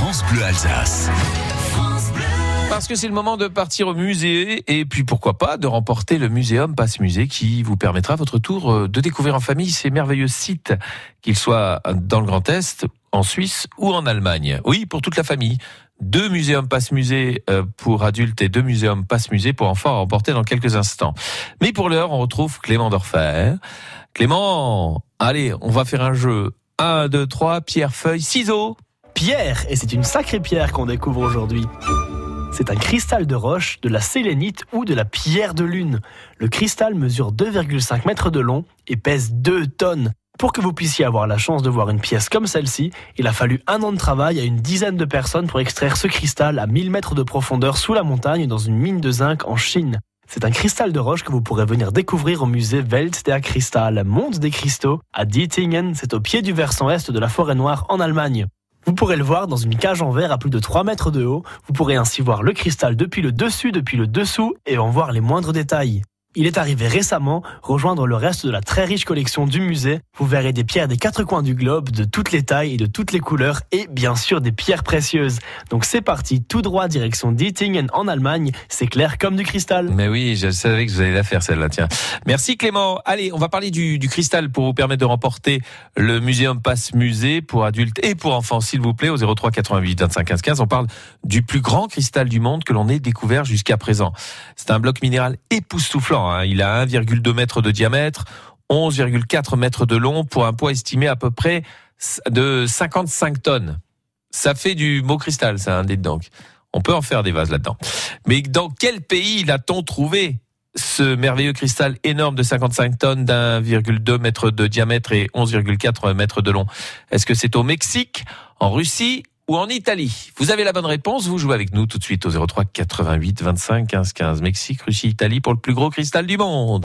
France Bleu Alsace. Parce que c'est le moment de partir au musée et puis pourquoi pas de remporter le muséum Passe Musée qui vous permettra à votre tour euh, de découvrir en famille ces merveilleux sites, qu'ils soient dans le Grand Est, en Suisse ou en Allemagne. Oui, pour toute la famille. Deux muséums Passe Musée euh, pour adultes et deux muséums Passe Musée pour enfants à remporter dans quelques instants. Mais pour l'heure, on retrouve Clément Dorfer. Clément, allez, on va faire un jeu. 1, 2, 3, pierre, feuille, ciseaux. Pierre, et c'est une sacrée pierre qu'on découvre aujourd'hui. C'est un cristal de roche, de la sélénite ou de la pierre de lune. Le cristal mesure 2,5 mètres de long et pèse 2 tonnes. Pour que vous puissiez avoir la chance de voir une pièce comme celle-ci, il a fallu un an de travail à une dizaine de personnes pour extraire ce cristal à 1000 mètres de profondeur sous la montagne dans une mine de zinc en Chine. C'est un cristal de roche que vous pourrez venir découvrir au musée Welt der Kristall, Monde des cristaux, à Dietingen, c'est au pied du versant est de la forêt noire en Allemagne. Vous pourrez le voir dans une cage en verre à plus de 3 mètres de haut. Vous pourrez ainsi voir le cristal depuis le dessus, depuis le dessous et en voir les moindres détails. Il est arrivé récemment rejoindre le reste de la très riche collection du musée. Vous verrez des pierres des quatre coins du globe, de toutes les tailles et de toutes les couleurs, et bien sûr des pierres précieuses. Donc c'est parti, tout droit direction Dietingen en Allemagne. C'est clair comme du cristal. Mais oui, je savais que vous allez la faire celle-là. Tiens, merci Clément. Allez, on va parler du, cristal pour vous permettre de remporter le Muséum Passe Musée pour adultes et pour enfants, s'il vous plaît, au 03 88 25 15 15. On parle du plus grand cristal du monde que l'on ait découvert jusqu'à présent. C'est un bloc minéral époustouflant. Hein. Il a 1,2 mètre de diamètre, 11,4 mètres de long pour un poids estimé à peu près de 55 tonnes. Ça fait du beau cristal, ça, hein, dites donc. On peut en faire des vases là-dedans. Mais dans quel pays l'a-t-on trouvé ce merveilleux cristal énorme de 55 tonnes d'1,2 mètre de diamètre et 11,4 mètres de long? Est-ce que c'est au Mexique, en Russie ou en Italie Vous avez la bonne réponse, vous jouez avec nous tout de suite au 03 88 25 15 15. Mexique, Russie, Italie pour le plus gros cristal du monde.